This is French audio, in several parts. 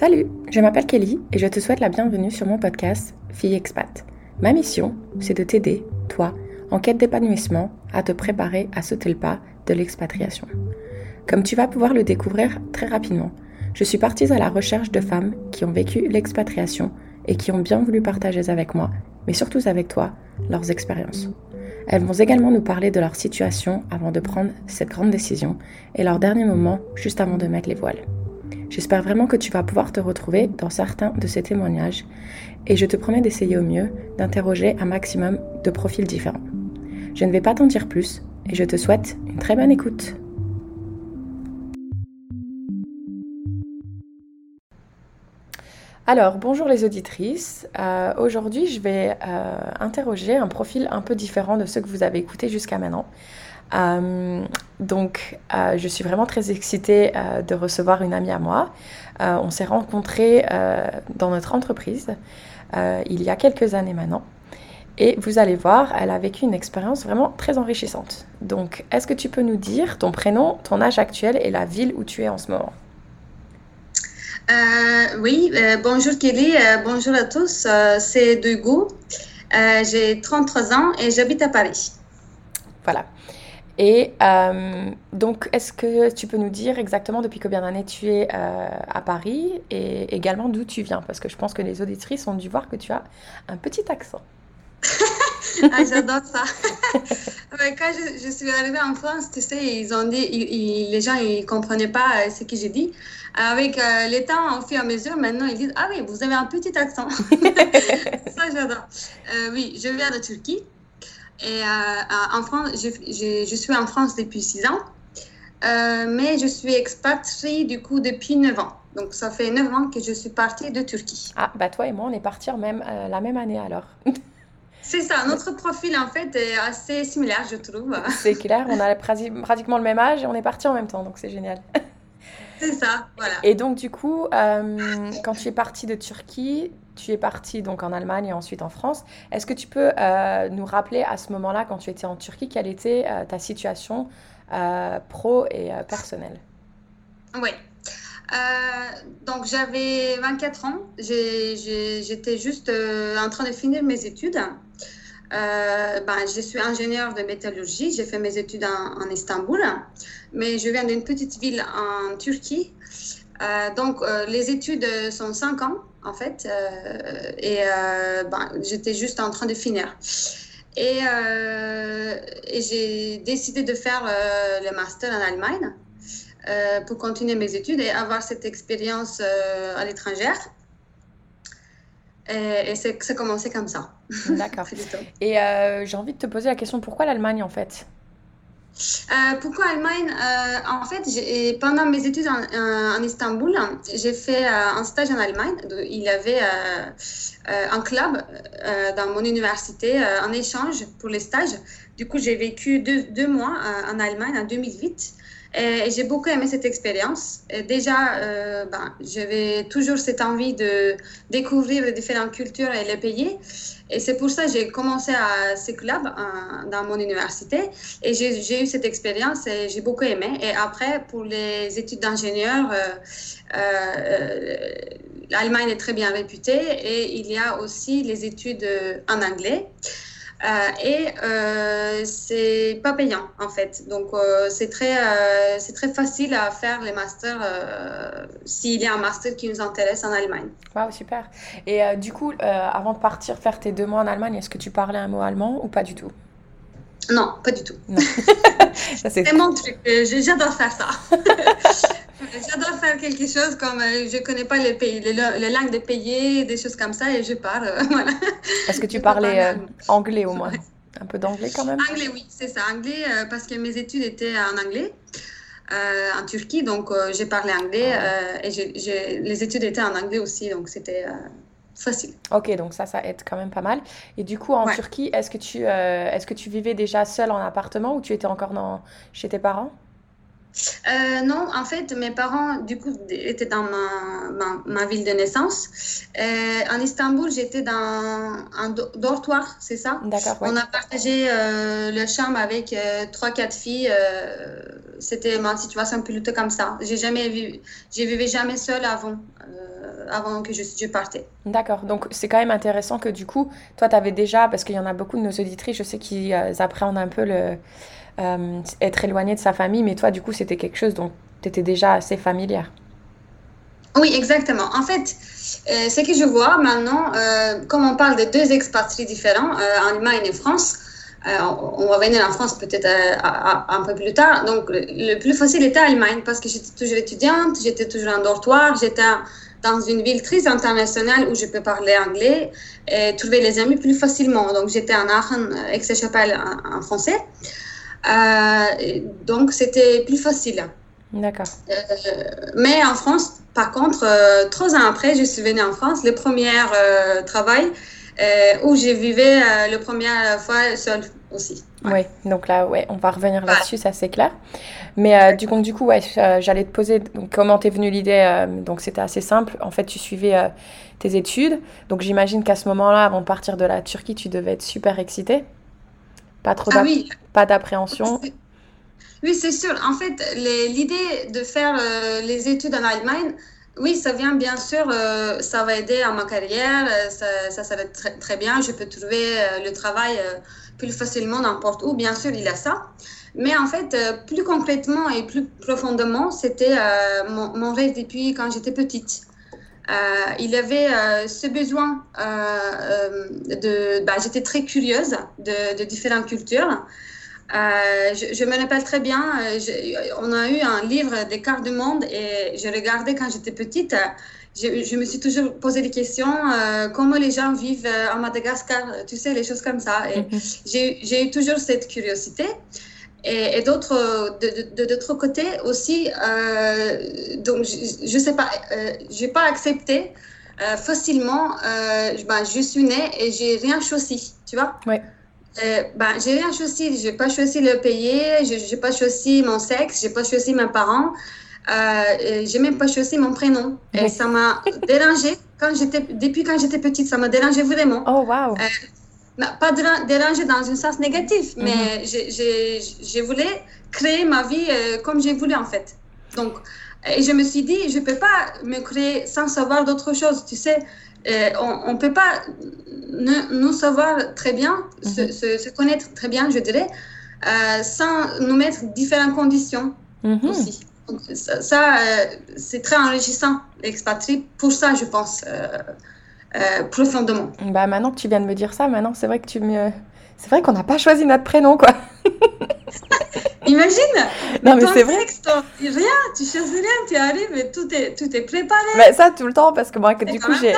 Salut, je m'appelle Kelly et je te souhaite la bienvenue sur mon podcast Fille Expat. Ma mission, c'est de t'aider, toi, en quête d'épanouissement, à te préparer à sauter le pas de l'expatriation. Comme tu vas pouvoir le découvrir très rapidement, je suis partie à la recherche de femmes qui ont vécu l'expatriation et qui ont bien voulu partager avec moi, mais surtout avec toi, leurs expériences. Elles vont également nous parler de leur situation avant de prendre cette grande décision et leur dernier moment juste avant de mettre les voiles. J'espère vraiment que tu vas pouvoir te retrouver dans certains de ces témoignages et je te promets d'essayer au mieux d'interroger un maximum de profils différents. Je ne vais pas t'en dire plus et je te souhaite une très bonne écoute. Alors, bonjour les auditrices. Euh, aujourd'hui, je vais euh, interroger un profil un peu différent de ceux que vous avez écoutés jusqu'à maintenant. Euh, donc, je suis vraiment très excitée de recevoir une amie à moi. on s'est rencontrés dans notre entreprise il y a quelques années maintenant. Et vous allez voir, elle a vécu une expérience vraiment très enrichissante. Donc, est-ce que tu peux nous dire ton prénom, ton âge actuel et la ville où tu es en ce moment? Euh, oui, euh, bonjour Kelly, euh, bonjour à tous. c'est Dugo. J'ai 33 ans et j'habite à Paris. Voilà. Et donc, est-ce que tu peux nous dire exactement depuis combien d'années tu es à Paris et également d'où tu viens? Parce que je pense que les auditrices ont dû voir que tu as un petit accent. ah, j'adore ça. Quand je, suis arrivée en France, tu sais, ils ont dit, les gens ils comprenaient pas ce que j'ai dit. Avec euh, les temps, au fur et à mesure, maintenant, ils disent Ah oui, vous avez un petit accent. ça, j'adore. Euh, oui, je viens de Turquie. Et euh, en France, je, je, suis en France depuis six ans. mais je suis expatriée du coup depuis 9 ans. Donc ça fait 9 ans que je suis partie de Turquie. Ah, bah toi et moi, on est partis même, la même année alors. C'est ça, notre profil en fait est assez similaire, je trouve. C'est clair, on a pratiquement le même âge et on est partis en même temps, donc c'est génial. C'est ça, voilà. Et donc, du coup, euh, quand tu es partie de Turquie, tu es partie donc en Allemagne et ensuite en France. Est-ce que tu peux euh, nous rappeler à ce moment-là, quand tu étais en Turquie, quelle était euh, ta situation pro et personnelle? Oui. donc j'avais 24 ans, j'étais juste en train de finir mes études. Euh, ben, je suis ingénieure de métallurgie. J'ai fait mes études en, Istanbul, mais je viens d'une petite ville en Turquie. Euh, donc, euh, les études sont 5 ans, en fait, et ben, j'étais juste en train de finir. Et, et j'ai décidé de faire le master en Allemagne pour continuer mes études et avoir cette expérience à l'étranger. Et, et c'est commencé comme ça. D'accord. et euh, j'ai envie de te poser la question pourquoi l'Allemagne en fait? Euh, pourquoi Allemagne? Euh, En fait, pendant mes études en, Istanbul, j'ai fait un stage en Allemagne. Il y avait un club dans mon université en échange pour les stages. Du coup, j'ai vécu deux mois en Allemagne en 2008. Et j'ai beaucoup aimé cette expérience. Déjà, euh, ben, j'avais toujours cette envie de découvrir les différentes cultures et les pays. Et c'est pour ça que j'ai commencé à ce club dans mon université. Et j'ai eu cette expérience et j'ai beaucoup aimé. Et après, pour les études d'ingénieur, euh, euh, l'Allemagne est très bien réputée. Et il y a aussi les études en anglais. Euh, et euh, c'est pas payant en fait. Donc euh, c'est très, c'est très facile à faire les masters s'il y a un master qui nous intéresse en Allemagne. Wow, super. Et du coup, avant de partir faire tes deux mois en Allemagne, est-ce que tu parlais un mot allemand ou pas du tout? Non, pas du tout. c'est mon truc. J'adore faire ça. J'adore faire quelque chose comme euh, je ne connais pas les, pays, les, langues des pays, des choses comme ça, et je parle. Euh, voilà. Est-ce que tu parlais euh, anglais au moins? Un peu d'anglais quand même? Anglais, oui, c'est ça. Anglais, parce que mes études étaient en anglais. en Turquie, donc j'ai parlé anglais ah. et les études étaient en anglais aussi, donc c'était facile. Ok, donc ça, ça aide quand même pas mal. Et du coup, en Turquie, est-ce que, tu, est-ce que tu vivais déjà seule en appartement ou tu étais encore dans, chez tes parents? Euh, non, en fait, mes parents, du coup, étaient dans ma, ma, ville de naissance. Euh, en Istanbul, j'étais dans un dortoir, c'est ça? D'accord. On a partagé euh, le chambre avec trois, quatre filles. C'était ma situation plutôt comme ça. J'ai jamais vu, je vivais jamais seule avant, avant que je, je partais. D'accord. Donc, c'est quand même intéressant que du coup, toi, tu avais déjà, parce qu'il y en a beaucoup de nos auditrices, je sais qu'ils appréhendent un peu le euh, être éloigné de sa famille, mais toi, du coup, c'était quelque chose dont tu étais déjà assez familière. Oui, exactement. En fait, euh, ce que je vois maintenant, euh, comme on parle de deux expatriés différents, en Allemagne et France, on va venir en France peut-être un peu plus tard. Donc, le, plus facile était Allemagne parce que j'étais toujours étudiante, j'étais toujours en dortoir, j'étais dans une ville très internationale où je peux parler anglais et trouver les amis plus facilement. Donc, j'étais en Aachen, Aix-la-Chapelle en, en, français. Euh, donc, c'était plus facile. D'accord. Euh, mais en France, par contre, euh, trois ans après, je suis venue en France, le premier travail où je vivais la première fois seule aussi. Oui, donc là, ouais, on va revenir là-dessus, ça c'est clair. Mais du coup, du coup, ouais, j'allais te poser comment t'es venue l'idée. donc c'était assez simple. En fait, tu suivais tes études. Donc j'imagine qu'à ce moment-là, avant de partir de la Turquie, tu devais être super excitée. Pas trop ah pas d'appréhension. Oui, c'est sûr. En fait, l'idée de faire euh, les études en Allemagne, oui, ça vient bien sûr, euh, ça va aider à ma carrière, euh, ça, ça, va être très, très, bien. Je peux trouver le travail plus facilement n'importe où. Bien sûr, il y a ça. Mais en fait, plus concrètement et plus profondément, c'était mon, mon, rêve depuis quand j'étais petite. Euh, il avait euh, ce besoin euh, de. Bah, J'étais très curieuse de, différentes cultures. je, me rappelle très bien, on a eu un livre des cartes du monde et je regardais quand j'étais petite. Je, me suis toujours posé des questions, comment les gens vivent à Madagascar, tu sais, les choses comme ça. Mhm. j'ai eu toujours cette curiosité. Et, d'autres, de, d'autre côté aussi, euh, donc je ne sais pas, euh, j'ai pas accepté euh, facilement. Euh, ben, je suis née et j'ai rien choisi, tu vois. Oui. ben, j'ai rien choisi. J'ai pas choisi le pays. J'ai pas choisi mon sexe. J'ai pas choisi mes parents. J'ai même pas choisi mon prénom. Et ça m'a dérangé quand j'étais, depuis quand j'étais petite. Ça m'a dérangé vraiment. Oh wow pas déranger dans un sens négatif, mhm. mais je voulais créer ma vie euh, comme j'ai voulu en fait. Donc, et je me suis dit, je ne peux pas me créer sans savoir d'autres choses. Tu sais, euh, on ne peut pas nous savoir très bien, mhm. se, connaître très bien, je dirais, euh, sans nous mettre différentes conditions mhm. aussi. Donc, ça, c'est très enrichissant, l'expatrié, pour ça, je pense. Euh, profondément. Bah maintenant que tu viens de me dire ça, maintenant c'est vrai que tu me... C'est vrai qu'on n'a pas choisi notre prénom, quoi. Imagine Non, mais c'est vrai. rien, tu choisis rien, tu arrives et tout est, tout est préparé. Mais ça, tout le temps, parce que moi, que, du coup, j'ai,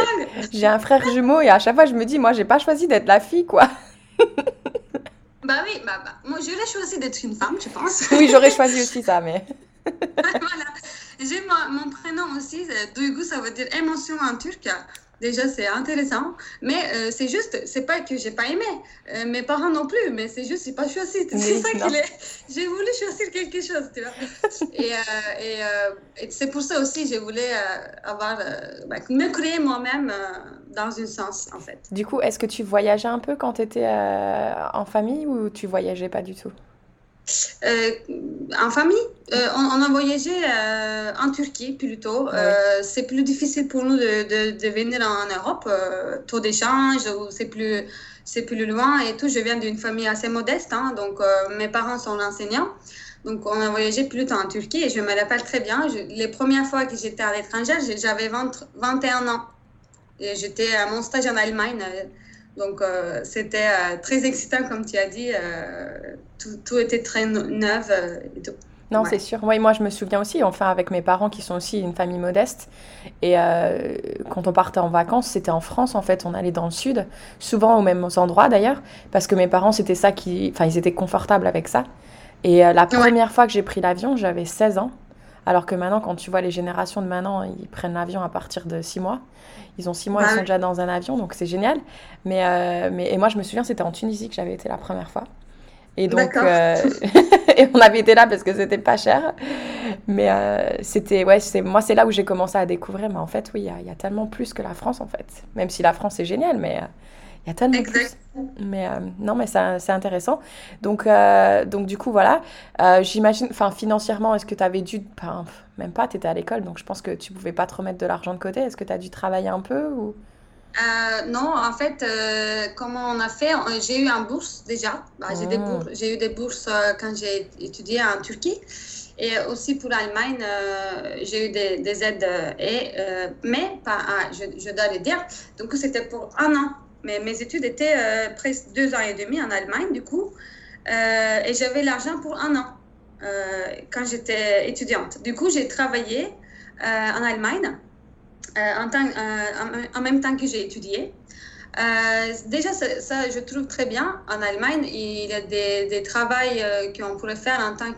j'ai un frère jumeau et à chaque fois, je me dis, moi, j'ai pas choisi d'être la fille, quoi. bah oui, bah, bah, moi, j'aurais choisi d'être une femme, je pense. oui, j'aurais choisi aussi ça, mais. voilà. J'ai mon, mon, prénom aussi, Duygu, ça veut dire émotion en turc. Déjà, c'est intéressant. Mais euh, c'est juste, c'est pas que j'ai pas aimé. Euh, mes parents non plus, mais c'est juste, j'ai pas choisi. C'est ça qu'il est. J'ai voulu choisir quelque chose, tu vois. et, euh, et, c'est pour ça aussi, j'ai voulu avoir, bah, me créer moi-même dans un sens, en fait. Du coup, est-ce que tu voyageais un peu quand tu étais en famille ou tu voyageais pas du tout? Euh, en famille, euh, on, a voyagé euh, en Turquie plutôt. c'est plus difficile pour nous de, de, venir en Europe. taux d'échange, c'est plus, c'est plus loin et tout. Je viens d'une famille assez modeste, hein, donc mes parents sont enseignants. Donc on a voyagé plutôt en Turquie et je me rappelle très bien. les premières fois que j'étais à l'étranger, j'avais 21 ans. Et j'étais à mon stage en Allemagne donc, euh, c'était euh, très excitant, comme tu as dit. Euh, tout, était très neuf et tout. Non, c'est sûr. Oui, moi, je me souviens aussi, enfin, avec mes parents qui sont aussi une famille modeste. Et quand on partait en vacances, c'était en France, en fait. On allait dans le sud, souvent aux mêmes endroits d'ailleurs, parce que mes parents, c'était ça qui. Enfin, ils étaient confortables avec ça. Et la première fois que j'ai pris l'avion, j'avais 16 ans. Alors que maintenant, quand tu vois les générations de maintenant, ils prennent l'avion à partir de 6 mois. Ils ont six mois, ils sont déjà dans un avion, donc c'est génial. Mais, euh, mais, et moi, je me souviens, c'était en Tunisie que j'avais été la première fois. Et donc, et on avait été là parce que c'était pas cher. Mais c'était, ouais, c'est, moi, c'est là où j'ai commencé à découvrir. Mais en fait, oui, il y, a tellement plus que la France, en fait. Même si la France est géniale, mais il y a tellement plus. Mais euh, non, mais c'est intéressant. Donc, euh, donc, du coup, voilà. Euh, j'imagine, enfin, financièrement, est-ce que tu avais dû. Enfin, même pas, tu étais à l'école, donc je pense que tu pouvais pas te remettre de l'argent de côté. Est-ce que tu as dû travailler un peu ou... non, en fait, comment on a fait J'ai eu un bourse déjà. Bah, ah. J'ai eu des bourses quand j'ai étudié en Turquie. Et aussi pour l'Allemagne, j'ai eu des, aides, et, mais pas, je, je, dois le dire, donc c'était pour un an mais mes études étaient euh, presque deux ans et demi en Allemagne, du coup. Euh, et j'avais l'argent pour un an euh, quand j'étais étudiante. Du coup, j'ai travaillé en Allemagne en, même temps que j'ai étudié. déjà, ça, je trouve très bien. En Allemagne, il y a des, des travails qu'on pourrait faire en tant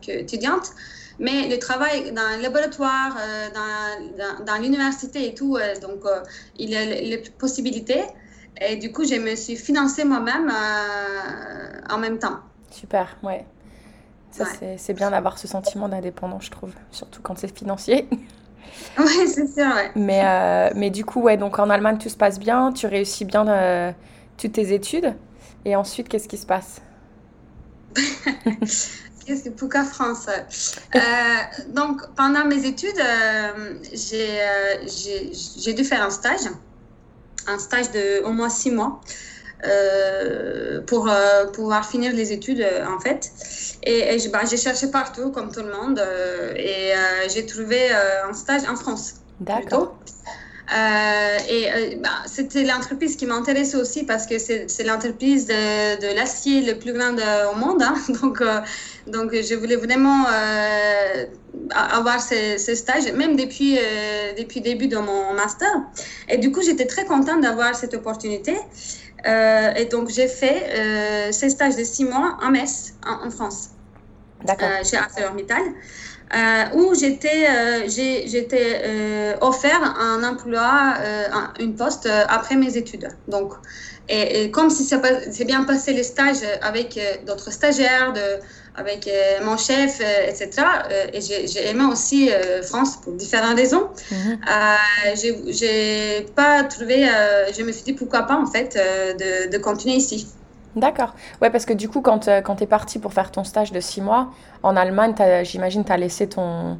qu'étudiante. Mais le travail dans le laboratoire, euh, dans, dans, l'université et tout, euh, donc euh, il y a les possibilités. Et du coup, je me suis financée moi-même en même temps. Super, ouais. Ça, c'est bien d'avoir ce sentiment d'indépendance, je trouve, surtout quand c'est financier. Oui, c'est sûr, ouais. Mais, mais du coup, ouais, donc en Allemagne, tout se passe bien, tu réussis bien toutes tes études. Et ensuite, qu'est-ce qui se passe? pourquoi France euh, Donc, pendant mes études, euh, euh, j'ai dû faire un stage, un stage de au moins six mois. pour pouvoir finir les études en fait. Et, bah, j'ai cherché partout comme tout le monde et j'ai trouvé un stage en France. D'accord. Euh, et euh, bah, c'était l'entreprise qui m'intéressait aussi parce que c'est l'entreprise de, l'acier le plus grand au monde. Hein. Donc, euh, donc, je voulais vraiment avoir ce, ce, stage, même depuis, depuis le début de mon master. Et du coup, j'étais très contente d'avoir cette opportunité. et donc, j'ai fait ce stage de six mois en Metz, en France, chez ArcelorMittal. Euh, où j'étais euh, j'étais euh, offert un emploi, une poste après mes études. Donc, et, comme si c'est bien passé les stages avec d'autres stagiaires, de, avec mon chef, etc. et j'ai aimé aussi France pour différentes raisons. Mm j'ai pas trouvé, je me suis dit pourquoi pas en fait de, de continuer ici. D'accord. Ouais, parce que du coup, quand, euh, quand tu es parti pour faire ton stage de six mois en Allemagne, j'imagine tu as laissé ton,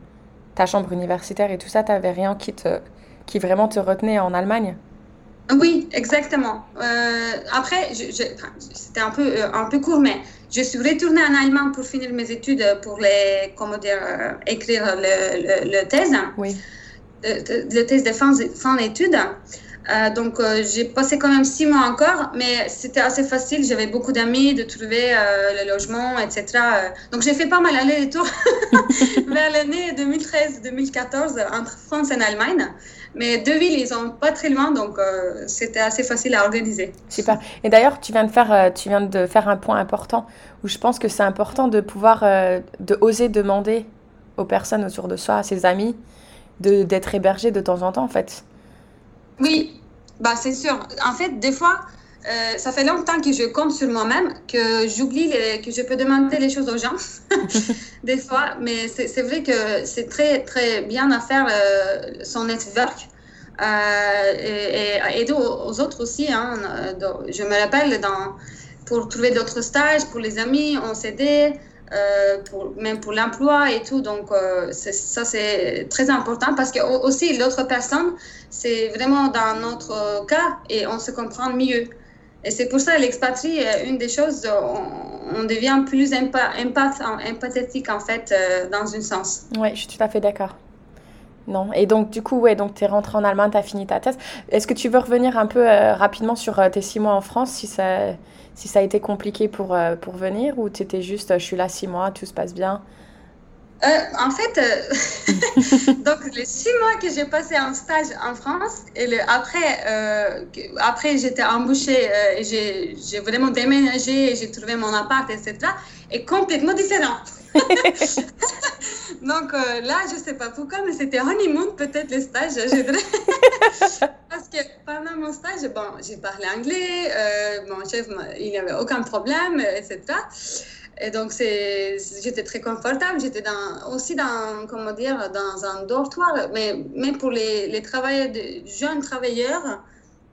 ta chambre universitaire et tout ça, tu n'avais rien qui, te, qui vraiment te retenait en Allemagne? Oui, exactement. Euh, après, c'était un peu, euh, un peu court, mais je suis retournée en Allemagne pour finir mes études, pour les, comment dire, écrire le, le, thèse. Oui. Le, thèse de fin, fin d'études. Euh, donc, euh, j'ai passé quand même six mois encore, mais c'était assez facile. J'avais beaucoup d'amis, de trouver euh, le logement, etc. Donc, j'ai fait pas mal aller-retour vers l'année 2013-2014 entre France et Allemagne. Mais deux villes, ils sont pas très loin, donc c'était assez facile à organiser. Super. Et d'ailleurs, tu viens de faire, tu viens de faire un point important où je pense que c'est important de pouvoir, de oser demander aux personnes autour de soi, à ses amis, d'être hébergé de temps en temps, en fait. Oui, bah, c'est sûr. En fait, des fois, euh, ça fait longtemps que je compte sur moi-même, que j'oublie que je peux demander les choses aux gens, des fois. Mais c'est vrai que c'est très, très bien à faire euh, son network. Euh, et, aider aux, autres aussi. Hein. je me rappelle, dans, pour trouver d'autres stages, pour les amis, on s'aidait. Euh, même pour l'emploi et tout. Donc, euh, ça, c'est très important parce que aussi, l'autre personne, c'est vraiment dans notre cas et on se comprend mieux. Et c'est pour ça l'expatrie, une des choses, on, devient plus empathique en fait, euh, dans un sens. Oui, je suis tout à fait d'accord. Non. Et donc, du coup, ouais, donc tu es rentré en Allemagne, tu as fini ta thèse. Est-ce que tu veux revenir un peu rapidement sur tes six mois en France, si ça, si ça a été compliqué pour, euh, pour venir ou tu étais juste, je suis là six mois, tout se passe bien? Euh, en fait, euh, donc les six mois que j'ai passé en stage en France et après, après j'étais embauchée j'ai vraiment déménagé j'ai trouvé mon appart, etc. est complètement différent. donc là, je sais pas pourquoi, mais c'était honeymoon peut-être le stage. Parce que pendant mon stage, bon, j'ai parlé anglais, euh, mon chef, il n'y avait aucun problème, etc. Et donc, j'étais très confortable. J'étais dans, aussi dans, comment dire, dans un dortoir. Mais, mais pour les, les travailleurs, jeunes travailleurs,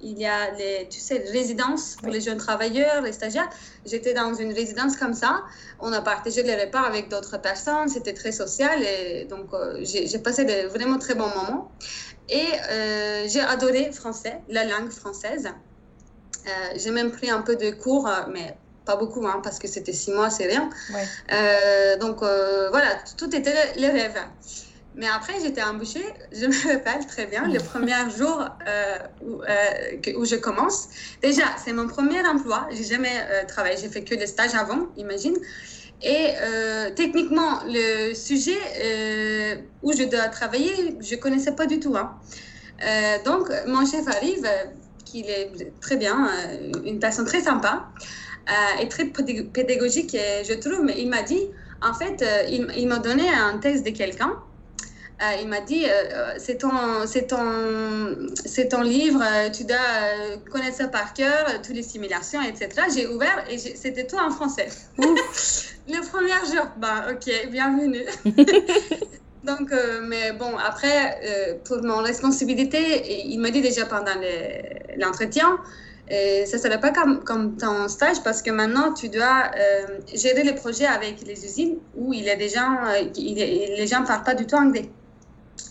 il y a les, tu sais, résidences pour les jeunes travailleurs, les stagiaires. J'étais dans une résidence comme ça. On a partagé les repas avec d'autres personnes. C'était très social. Et donc, euh, j'ai passé de vraiment très bons moments. Et euh, j'ai adoré français, la langue française. Euh, j'ai même pris un peu de cours, mais pas beaucoup, hein, parce que c'était six mois, c'est rien. Euh, donc euh, voilà, tout était les rêves. Mais après, j'étais embauchée, je me rappelle très bien, le premier jour euh, où, où, je commence. Déjà, c'est mon premier emploi, j'ai jamais travaillé, j'ai fait que des stages avant, imagine. Et techniquement, le sujet où je dois travailler, je connaissais pas du tout. Hein. donc, mon chef arrive, qui est très bien, une personne très sympa. Euh, est très pédagogique, je trouve. Mais il m'a dit, en fait, euh, il, m'a donné un texte de quelqu'un. Euh, il m'a dit, c'est ton, c'est ton, c'est ton livre, tu dois connaître ça par cœur, toutes les simulations, etc. J'ai ouvert et c'était tout en français. le premier jour, ben, ok, bienvenue. Donc, mais bon, après, pour mon responsabilité, il m'a dit déjà pendant l'entretien, et ça ne serait pas comme, comme ton stage parce que maintenant, tu dois euh, gérer les projets avec les usines où il y a des gens, euh, les gens ne parlent pas du tout anglais.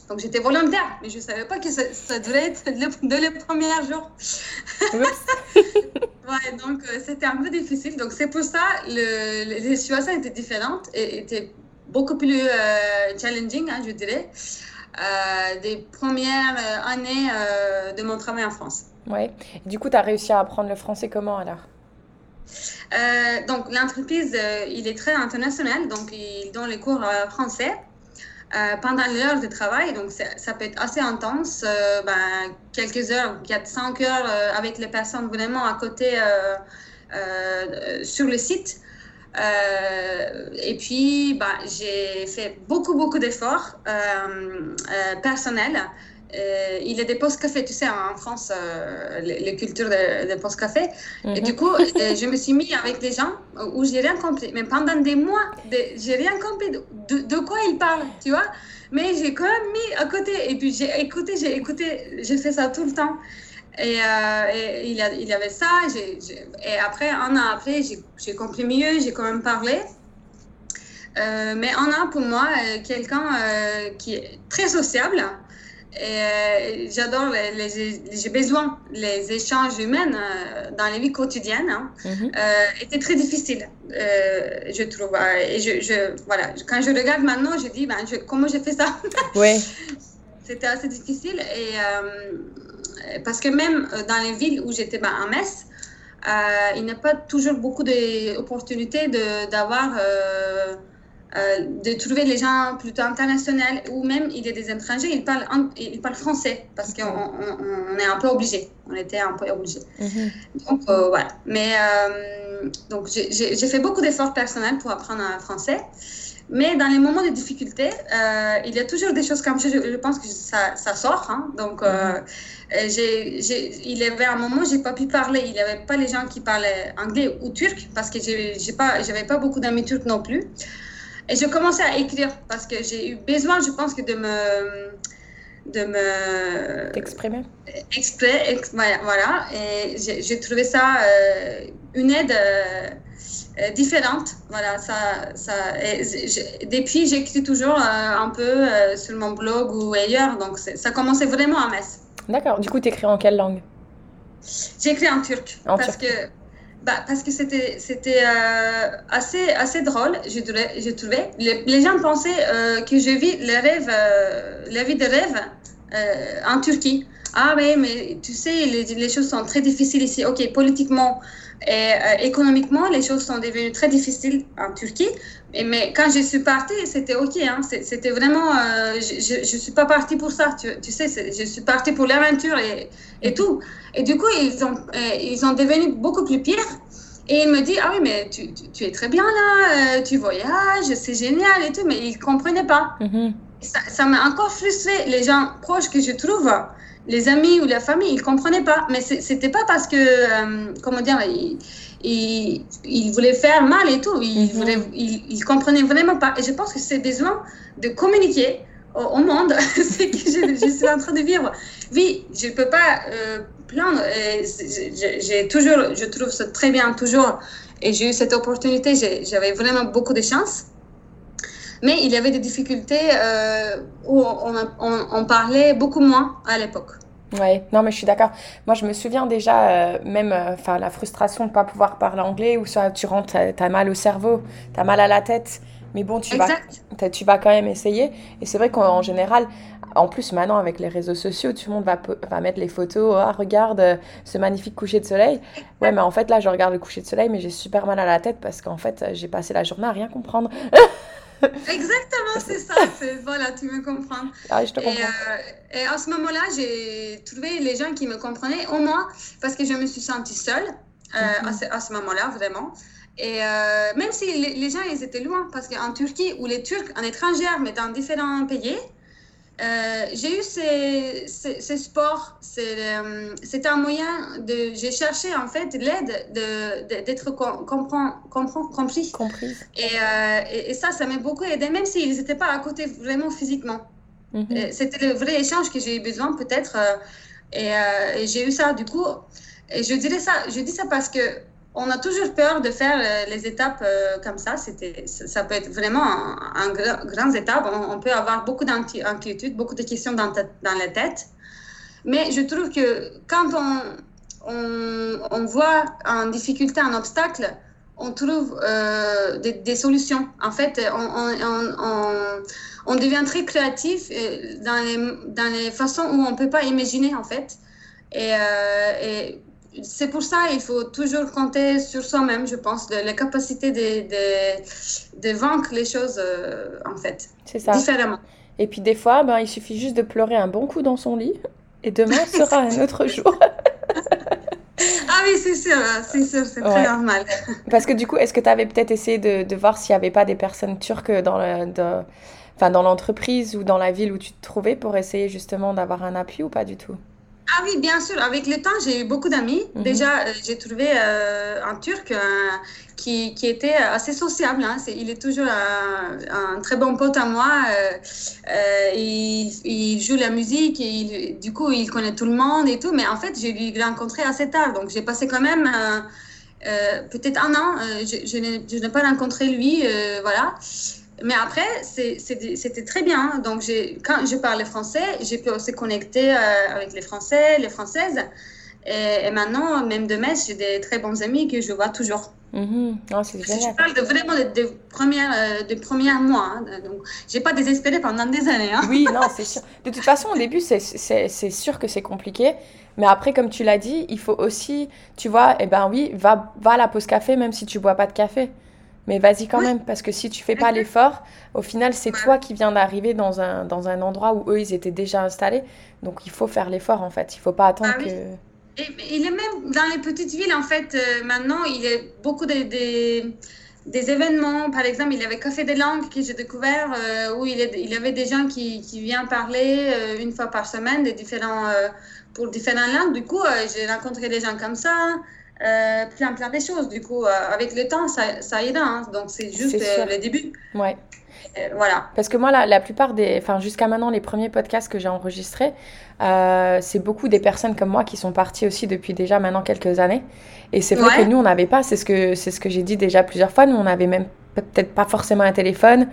Donc j'étais volontaire, mais je ne savais pas que ça, ça devrait être dès les premiers jours. ouais, donc euh, c'était un peu difficile. Donc c'est pour ça le, les situations étaient différentes et étaient beaucoup plus challenging, hein, je dirais, des premières années de mon travail en France. Ouais. Du coup, tu as réussi à apprendre le français comment alors? Euh, Donc, l'entreprise, euh, il est très international, donc il donne les cours euh, français. pendant l'heure de travail, donc ça peut être assez intense, ben, quelques heures, 4-5 heures avec les personnes vraiment à côté sur le site. Et puis, ben, j'ai fait beaucoup, beaucoup d'efforts personnels euh, il y a des postes café, tu sais, en France, euh, les, cultures des de postes café. Et du mhm. coup, euh, je me suis mis avec des gens où j'ai rien compris. Mais pendant des mois, j'ai rien compris de, quoi ils parlent, tu vois. Mais j'ai quand même mis à côté. Et puis j'ai écouté, j'ai écouté, j'ai fait ça tout le temps. Et, il, y avait ça. et après, un an après, j'ai compris mieux, j'ai quand même parlé. mais on a pour moi quelqu'un qui est très sociable euh, j'adore, les, j'ai besoin, les échanges humains euh, dans les vies quotidiennes hein, mhm. euh, étaient très difficiles, je trouve. Et je, je, voilà, quand je regarde maintenant, je dis, ben, comment j'ai fait ça? Oui. C'était assez difficile. Et, parce que même dans les villes où j'étais ben, à Metz, il n'y a pas toujours beaucoup d'opportunités d'avoir euh, de trouver les gens plutôt internationaux ou même il y a des étrangers, ils parlent, ils parlent français parce qu'on on, est un peu obligé. On était un peu obligé. Mhm. Donc euh, voilà. Mais euh, donc j'ai fait beaucoup d'efforts personnels pour apprendre un français. Mais dans les moments de difficulté, il y a toujours des choses comme ça. Je, pense que ça, ça sort. Hein. Donc, mhm. il y avait un moment, j'ai pas pu parler. Il n'y avait pas les gens qui parlaient anglais ou turc parce que j'ai pas, j'avais pas beaucoup d'amis turcs non plus. Et je commençais à écrire parce que j'ai eu besoin, je pense, que de me. de me. Exprimer. Exprès, voilà. Et j'ai trouvé ça euh, une aide. Euh, euh, différente. Voilà, ça, ça, depuis, j'écris toujours un peu sur mon blog ou ailleurs, donc ça commençait vraiment à Metz. D'accord, du coup, tu écris en quelle langue? J'écris en turc. En parce que bah, parce que c'était c'était euh, assez assez drôle, je trouvé. Les, gens pensaient euh, que je vis les rêves, euh, la vie de rêve en Turquie. Ah oui, mais tu sais, les, choses sont très difficiles ici. Ok, politiquement et économiquement, les choses sont devenues très difficiles en Turquie. Mais quand je suis partie, c'était ok. Hein, c'était vraiment, je ne suis pas partie pour ça. Tu, sais, je suis partie pour l'aventure et, tout. Et du coup, ils ont, ils ont devenu beaucoup plus pires. Et il me dit, ah oui, mais tu, es très bien là, euh, tu voyages, c'est génial et tout, mais il ne comprenait pas. Mhm. Ça m'a encore frustré. Les gens proches que je trouve, les amis ou la famille, ils comprenaient pas. Mais c'était pas parce que, euh, comment dire, ils, ils, voulaient faire mal et tout. Ils, mhm. ils, comprenaient vraiment pas. Et je pense que c'est besoin de communiquer au, monde ce que je, je, suis en train de vivre. Oui, je peux pas euh, plaindre. J'ai toujours, je trouve ça très bien toujours. Et j'ai eu cette opportunité. J'avais vraiment beaucoup de chance. Mais il y avait des difficultés euh, où on, on, parlait beaucoup moins à l'époque. Oui, non, mais je suis d'accord. Moi, je me souviens déjà, euh, même, euh, enfin, la frustration de ne pas pouvoir parler anglais, ou tu rentres, tu as, mal au cerveau, tu as mal à la tête, mais bon, tu vas, tu vas quand même essayer. Et c'est vrai qu'en général, en plus, maintenant, avec les réseaux sociaux, tout le monde va, va mettre les photos. Ah, regarde ce magnifique coucher de soleil. Ouais, mais en fait, là, je regarde le coucher de soleil, mais j'ai super mal à la tête parce qu'en fait, j'ai passé la journée à rien comprendre. Exactement, c'est ça. Voilà, tu me comprends. Ah, je te comprends. Et, euh, à ce moment-là, j'ai trouvé les gens qui me comprenaient, au moins parce que je me suis sentie seule euh, mhm. à ce, moment-là, vraiment. Et euh, même si les, gens, ils étaient loin, parce qu'en Turquie, ou les Turcs, en étrangère, mais dans différents pays, euh, j'ai eu ces, ces, sports. Euh, c'était un moyen de. J'ai cherché en fait l'aide d'être compris. Compris. Euh, et, et, ça, ça m'a beaucoup aidé, même s'ils n'étaient pas à côté vraiment physiquement. Mhm. C'était le vrai échange que j'ai eu besoin, peut-être. et, et j'ai eu ça, du coup. Et je dirais ça, je dis ça parce que on a toujours peur de faire euh, les étapes euh, comme ça. C'était, ça peut être vraiment un, grand, étape. On, peut avoir beaucoup d'inquiétudes, beaucoup de questions dans, la tête. Mais je trouve que quand on, voit en difficulté un obstacle, on trouve euh, des, solutions. En fait, on, devient très créatif dans les, façons où on ne peut pas imaginer, en fait. C'est pour ça qu'il faut toujours compter sur soi-même, je pense, de la capacité de, de, de vaincre les choses, euh, en fait. C'est ça. Différemment. Et puis des fois, ben, il suffit juste de pleurer un bon coup dans son lit et demain sera un autre jour. ah oui, c'est sûr, c'est sûr, c'est très normal. Parce que du coup, est-ce que tu avais peut-être essayé de, de voir s'il n'y avait pas des personnes turques dans le, enfin, dans l'entreprise ou dans la ville où tu te trouvais pour essayer justement d'avoir un appui ou pas du tout? Ah oui, bien sûr. Avec le temps, j'ai eu beaucoup d'amis. Mhm. Déjà, euh, j'ai trouvé euh, un Turc euh, qui, qui, était assez sociable. Hein. il est toujours un, très bon pote à moi. Il, il, joue la musique et du coup, il connaît tout le monde et tout. Mais en fait, j'ai lui rencontré assez tard. Donc, j'ai passé quand même peut-être un an. je, je n'ai pas rencontré lui. voilà. Mais après, c'était très bien. Donc, quand je parlais français, j'ai pu aussi connecter euh, avec les Français, les Françaises. Et, maintenant, même de Metz, j'ai des très bons amis que je vois toujours. Mm Je parle de, vraiment des, premières, euh, premiers mois. Hein. Donc, j'ai pas désespéré pendant des années. Hein. Oui, non, c'est sûr. De toute façon, au début, c'est sûr que c'est compliqué. Mais après, comme tu l'as dit, il faut aussi, tu vois, eh ben oui, va, va à la pause café, même si tu bois pas de café. Mais vas-y quand même, parce que si tu fais pas l'effort, au final, c'est toi qui viens d'arriver dans un, dans un endroit où eux, ils étaient déjà installés. Donc, il faut faire l'effort, en fait. Il faut pas attendre ah que... Et, il est même dans les petites villes, en fait, euh, maintenant, il y a beaucoup de, des événements. Par exemple, il y avait Café des langues que j'ai découvert, euh, où il, il, y avait des gens qui, qui viennent parler euh, une fois par semaine des différents, pour différentes langues. Du coup, j'ai rencontré des gens comme ça. Euh, plein, plein de choses. Du coup, euh, avec le temps, ça, ça aide. Hein. Donc, c'est juste euh, le début. Ouais. voilà. Parce que moi, la, la plupart des. Enfin, jusqu'à maintenant, les premiers podcasts que j'ai enregistrés, c'est beaucoup des personnes comme moi qui sont parties aussi depuis déjà maintenant quelques années. Et c'est vrai que nous, on n'avait pas, c'est ce que, c'est ce que j'ai dit déjà plusieurs fois, nous, on n'avait même peut-être pas forcément un téléphone.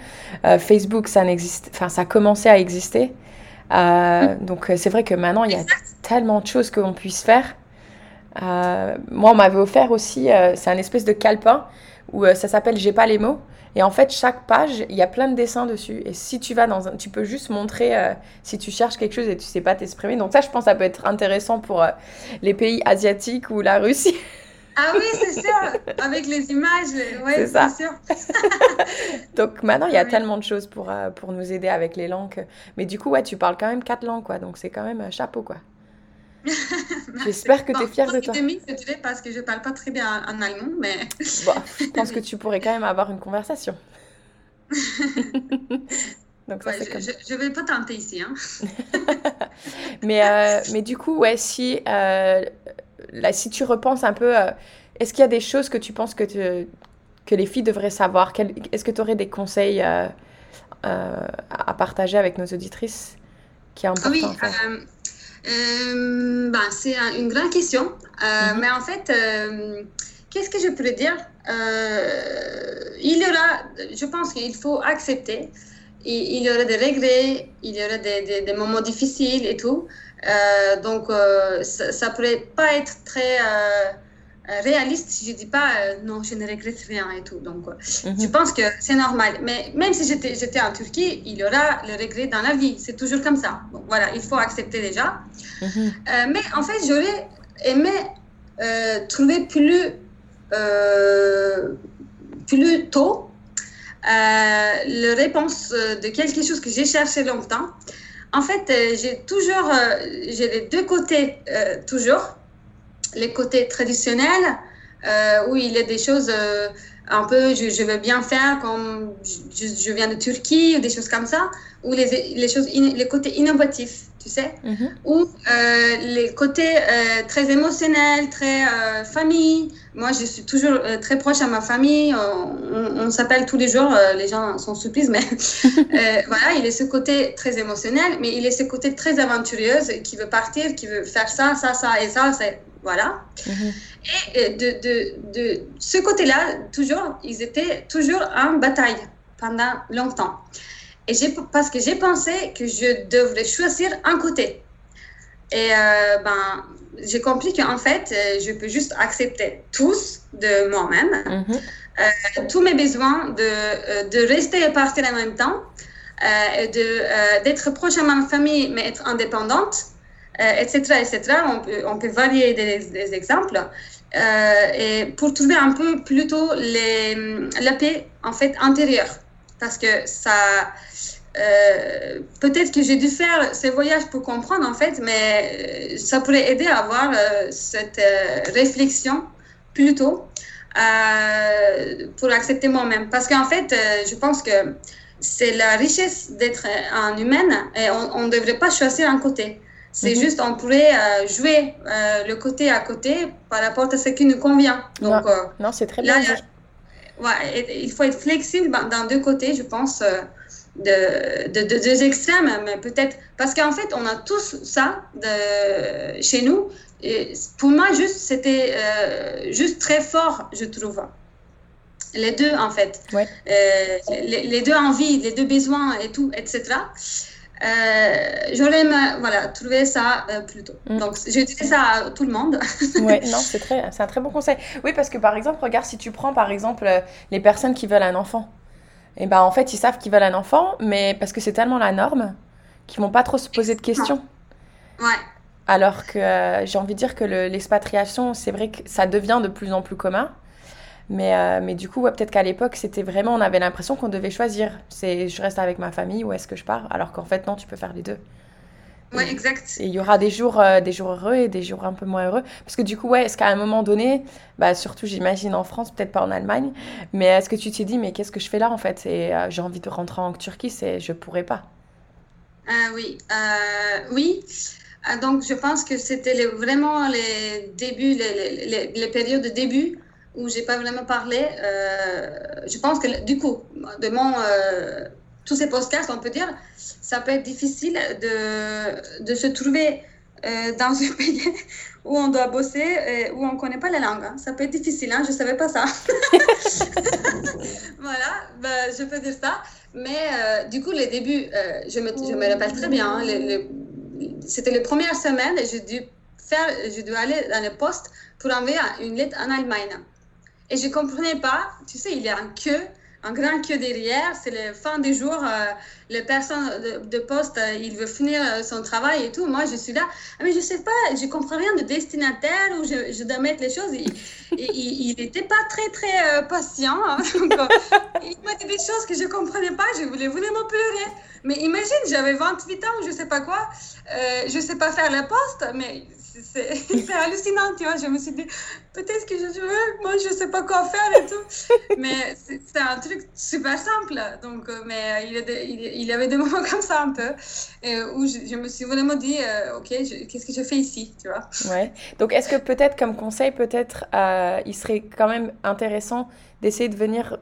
Facebook, ça n'existe. Enfin, ça commençait à exister. Mm. Donc, c'est vrai que maintenant, il y a tellement de choses qu'on puisse faire. Euh, moi, on m'avait offert aussi, euh, c'est un espèce de calepin où euh, ça s'appelle J'ai pas les mots. Et en fait, chaque page, il y a plein de dessins dessus. Et si tu vas dans un, tu peux juste montrer si tu cherches quelque chose et tu sais pas t'exprimer. Donc ça, je pense, ça peut être intéressant pour les pays asiatiques ou la Russie. Ah oui, c'est sûr, avec les images, ouais, c'est sûr. donc maintenant, il y a tellement de choses pour, pour nous aider avec les langues. Mais du coup, ouais, tu parles quand même quatre langues, quoi. Donc c'est quand même chapeau, quoi. J'espère que tu es fière de toi. Je parce que je parle pas très bien en allemand, mais. bon, je pense que tu pourrais quand même avoir une conversation. Donc, ça, je, je, vais pas tenter ici. Hein. mais, euh, mais du coup, ouais, si, euh, là, si tu repenses un peu, euh, est-ce qu'il y a des choses que tu penses que, que les filles devraient savoir? Est-ce que tu aurais des conseils à partager avec nos auditrices qui est important Oui, ben, c'est une grande question. Mm-hmm. Mais en fait, qu'est-ce que je pourrais dire? Il y aura, je pense qu'il faut accepter il y aurait des regrets, il y aurait des, des, moments difficiles et tout. Euh, donc, euh, ça ne pourrait pas être très euh, réaliste si je dis pas non, je ne regrette rien et tout. Donc, mhm. je pense que c'est normal. Mais même si j'étais en Turquie, il y aura le regret dans la vie. C'est toujours comme ça. Donc, voilà, il faut accepter déjà. Mhm. mais en fait, j'aurais aimé trouver plus, plus tôt euh, la réponse euh, de quelque chose que j'ai cherché longtemps. En fait, euh, j'ai toujours, j'ai les deux côtés, toujours. Les côtés traditionnels, où il y a des choses un peu, je, veux bien faire comme je, viens de Turquie ou des choses comme ça, ou les, les choses, les côtés innovatifs, tu sais, mm-hmm. ou les côtés très émotionnels, très famille, moi, je suis toujours euh, très proche à ma famille. On, s'appelle tous les jours. Euh, les gens sont surprises, mais euh, voilà, il est ce côté très émotionnel, mais il est ce côté très aventureuse qui veut partir, qui veut faire ça, ça, ça et ça. Voilà. Mhm. Et de, de, de ce côté-là, toujours, ils étaient toujours en bataille pendant longtemps. Et parce que j'ai pensé que je devrais choisir un côté. Et ben, j'ai compris qu'en fait, euh, je peux juste accepter tous de moi-même, mhm. euh, tous mes besoins de, euh, de rester et partir en même temps, de, d'être proche à ma famille, mais être indépendante, etc., etc. On peut, on peut varier des, exemples. et pour trouver un peu plutôt les, la paix, en fait, intérieure. Parce que ça euh, peut-être que j'ai dû faire ces voyages pour comprendre en fait, mais euh, ça pourrait aider à avoir euh, cette réflexion plus tôt pour accepter moi-même. Parce qu'en fait, je pense que c'est la richesse d'être un humaine et on ne devrait pas choisir un côté. C'est mhm. juste, on pourrait jouer le côté à côté par rapport à ce qui nous convient. Donc, non, c'est très bien. Ouais, il faut être flexible dans deux côtés, je pense de, de, deux extrêmes, mais peut-être parce qu'en fait, on a tous ça de, chez nous. Et pour moi, juste, c'était euh, juste très fort, je trouve. Les deux, en fait. Ouais. Euh, les, deux envies, les deux besoins et tout, etc. Euh, J'aurais voilà, trouvé ça euh, plus tôt. Mm. Donc, j'ai dit ça à tout le monde. oui, non, c'est un très bon conseil. Oui, parce que par exemple, regarde, si tu prends par exemple les personnes qui veulent un enfant et ben en fait, ils savent qu'ils veulent un enfant, mais parce que c'est tellement la norme qu'ils vont pas trop se poser de questions. Ouais. Alors que euh, j'ai envie de dire que l'expatriation, c'est vrai que ça devient de plus en plus commun. Mais, euh, mais du coup, peut-être qu'à l'époque, c'était vraiment, on avait l'impression qu'on devait choisir. C'est je reste avec ma famille ou est-ce que je pars? Alors qu'en fait, non, tu peux faire les deux. Ouais, exact. Et il y aura des jours, euh, des jours heureux et des jours un peu moins heureux. Parce que du coup, ouais, est-ce qu'à un moment donné, bah, surtout j'imagine en France, peut-être pas en Allemagne, mais est-ce que tu t'es dit, mais qu'est-ce que je fais là en fait? Et euh, j'ai envie de rentrer en Turquie, c'est je pourrais pas. Euh, oui, oui. donc je pense que c'était vraiment les débuts, les, les, les, périodes de début où j'ai pas vraiment parlé. je pense que du coup, de mon tous ces podcasts, on peut dire, ça peut être difficile de, de se trouver euh, dans un pays où on doit bosser, et où on connaît pas la langue. Hein. Ça peut être difficile, hein? je savais pas ça. voilà, ben, je peux dire ça. Mais euh, du coup, les débuts, euh, je, me, je me rappelle très bien, hein, c'était les premières semaines et j'ai dû, faire, j'ai dû aller dans le poste pour envoyer une lettre en Allemagne. Et je ne comprenais pas, tu sais, il y a un queue un grand queue derrière. C'est la fin du jour. Euh, les personnes de, poste, euh, il veut finir euh, son travail et tout. Moi, je suis là. Ah, mais je sais pas, je comprends rien de destinataire où je, dois mettre les choses. Il n'était pas très, très patient. Hein. il m'a dit des choses que je comprenais pas. Je voulais vraiment pleurer. Mais imagine, j'avais 28 ans, je sais pas quoi. je sais pas faire la poste, mais c'est hallucinant, tu vois. Je me suis dit, peut-être que je veux, moi, je sais pas quoi faire et tout. mais c'est un truc super simple. Donc, euh, mais il, y avait des moments comme ça un peu, où je, me suis vraiment dit, euh, ok, qu'est-ce que je fais ici, tu vois. Ouais. Donc, est-ce que peut-être, comme conseil, peut-être, euh, il serait quand même intéressant d'essayer de venir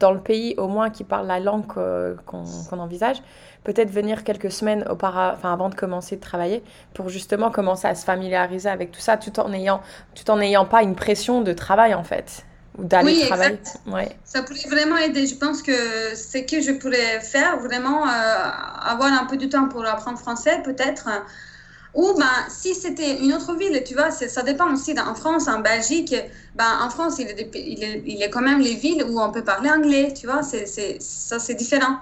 dans le pays, au moins qui parle la langue qu'on envisage, peut-être venir quelques semaines auparavant, enfin, avant de commencer de travailler pour justement commencer à se familiariser avec tout ça tout en ayant, tout en ayant pas une pression de travail en fait ou d'aller travailler. Ouais. Ça pourrait vraiment aider. Je pense que ce que je pourrais faire, vraiment euh, avoir un peu de temps pour apprendre français peut-être. Ou ben, si c'était une autre ville, tu vois, ça dépend aussi. En France, en Belgique, ben, en France, il, il est quand même les villes où on peut parler anglais, tu vois, c'est, ça c'est différent.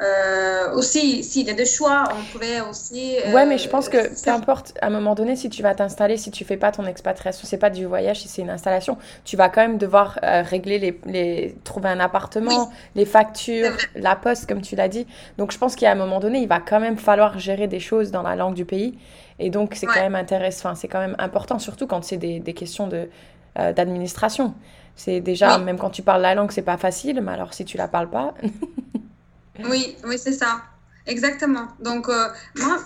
Euh, aussi, s'il y a des choix, on pourrait aussi. Euh, ouais, mais je pense que peu importe, à un moment donné, si tu vas t'installer, si tu fais pas ton expatriation, c'est pas du voyage, si c'est une installation, tu vas quand même devoir euh, régler les, les, trouver un appartement, les factures, la poste, comme tu l'as dit. Donc je pense qu'à un moment donné, il va quand même falloir gérer des choses dans la langue du pays. Et donc c'est quand même intéressant, c'est quand même important, surtout quand c'est des, des, questions de d'administration. C'est déjà, même quand tu parles la langue, c'est pas facile, mais alors si tu la parles pas. Oui, oui, c'est ça. Exactement. Donc, euh, moi,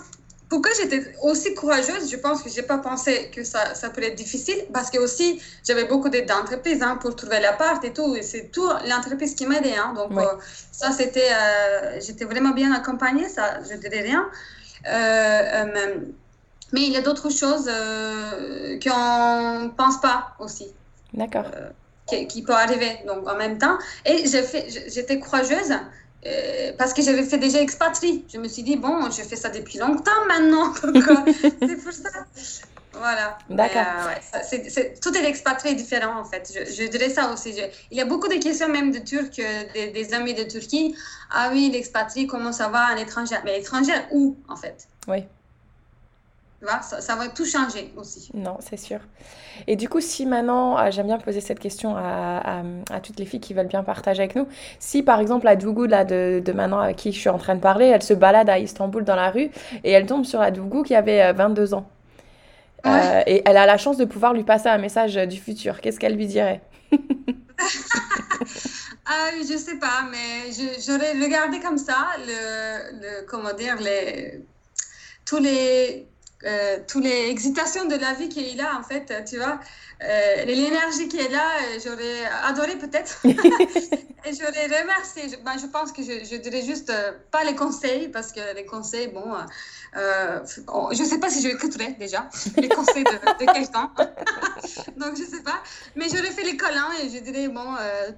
pourquoi j'étais aussi courageuse, je pense que je n'ai pas pensé que ça, ça être difficile, parce que aussi, j'avais beaucoup d'aide d'entreprise hein, pour trouver l'appart et tout, et c'est tout l'entreprise qui m'aidait. Hein, donc, euh, ça, c'était, euh, j'étais vraiment bien accompagnée, ça, je ne dirais rien. mais il y a d'autres choses qu'on ne pense pas aussi. D'accord. Qui, qui, peut arriver, donc en même temps. Et j'étais courageuse euh, parce que j'avais fait déjà expatrie. Je me suis dit, bon, je fais ça depuis longtemps maintenant. c'est pour ça. Voilà. D'accord. Euh, tout est expatrié différent, en fait. Je, dirais ça aussi. il y a beaucoup de questions, même de Turcs, euh, des, amis de Turquie. Ah oui, l'expatrié, comment ça va, un étranger Mais étranger où, en fait? Oui ça, va tout changer aussi. Non, c'est sûr. Et du coup, si maintenant, euh, j'aime bien poser cette question à, à, toutes les filles qui veulent bien partager avec nous, si par exemple la Dougou là, de, de maintenant à qui je suis en train de parler, elle se balade à Istanbul dans la rue et elle tombe sur la Dougou qui avait 22 euh, ans. Euh, et elle a la chance de pouvoir lui passer un message du futur. Qu'est-ce qu'elle lui dirait? Ah, Je sais pas, mais j'aurais regardé comme ça, le, le, comment dire, les, tous les euh, toutes les excitations de la vie qu'il a, en fait, tu vois. Euh, l'énergie qui est là, euh, j'aurais adoré peut-être. et j'aurais remercié. Je, ben, je pense que je, je dirais juste pas les conseils, parce que les conseils, bon, je ne sais pas si je écouterais déjà les conseils de, de quelqu'un. Donc, je ne sais pas. Mais j'aurais fait les câlins et je dirais, bon,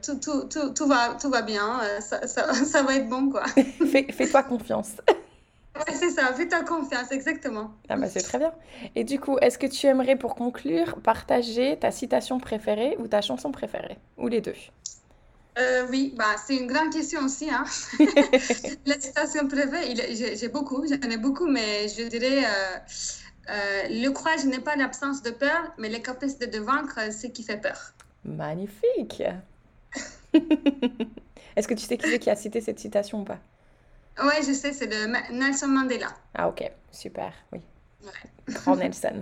tout, tout, tout, tout, va, tout va bien, ça, ça, ça va être bon, quoi. Fais-toi confiance c'est ça, fais-toi confiance, exactement. Ah bah c'est très bien. Et du coup, est-ce que tu aimerais, pour conclure, partager ta citation préférée ou ta chanson préférée Ou les deux? Euh, oui, bah, c'est une grande question aussi. Hein. la citation préférée, j'ai beaucoup, j'en ai beaucoup, mais je dirais euh, euh, le courage n'est pas l'absence de peur, mais la capacité de vaincre, ce qui fait peur. Magnifique. Est-ce que tu sais qui c'est qui a cité cette citation ou pas? Oui, je sais, c'est de Nelson Mandela. Ah, ok, super, oui. Grand Nelson.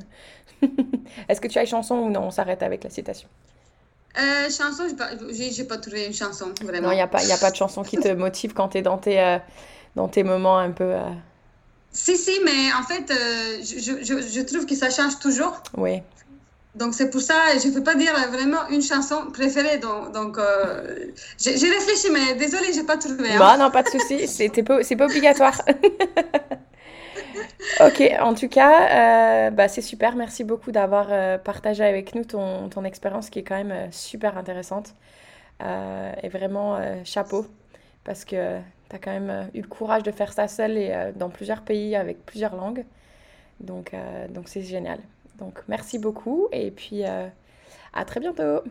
Est-ce que tu as une chanson ou non? On s'arrête avec la citation. Euh, chanson, j'ai pas, pas trouvé une chanson, vraiment. Non, il n'y a, pas, a pas de chanson qui te motive quand tu es dans tes, euh, dans tes moments un peu. Euh, si, si, mais en fait, euh, je, je, je, trouve que ça change toujours. Oui. Donc c'est pour ça, je ne peux pas dire vraiment une chanson préférée. Donc, donc euh, j'ai réfléchi, mais désolée, je n'ai pas trouvé. Hein. Bah, non, pas de souci, c'est pas, pas obligatoire. ok, en tout cas, euh, bah, c'est super. Merci beaucoup d'avoir euh, partagé avec nous ton, ton, expérience qui est quand même super intéressante. et vraiment, chapeau, parce que tu as quand même eu le courage de faire ça seule et dans plusieurs pays avec plusieurs langues. Donc, donc c'est génial. Donc, merci beaucoup et puis euh, à très bientôt.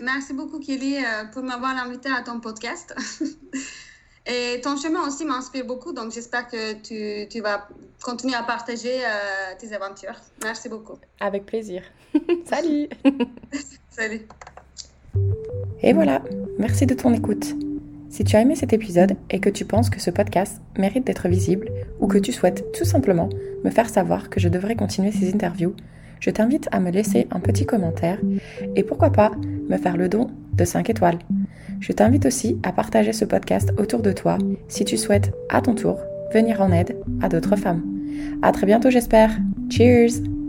merci beaucoup, Kelly, euh, pour m'avoir invité à ton podcast. et ton chemin aussi m'inspire beaucoup, donc j'espère que tu, tu, vas continuer à partager euh, tes aventures. Merci beaucoup. Avec plaisir. Salut. Salut. Et voilà, merci de ton écoute. Si tu as aimé cet épisode et que tu penses que ce podcast mérite d'être visible ou que tu souhaites tout simplement me faire savoir que je devrais continuer ces interviews, je t'invite à me laisser un petit commentaire et pourquoi pas me faire le don de 5 étoiles. Je t'invite aussi à partager ce podcast autour de toi si tu souhaites à ton tour venir en aide à d'autres femmes. À très bientôt j'espère. Cheers!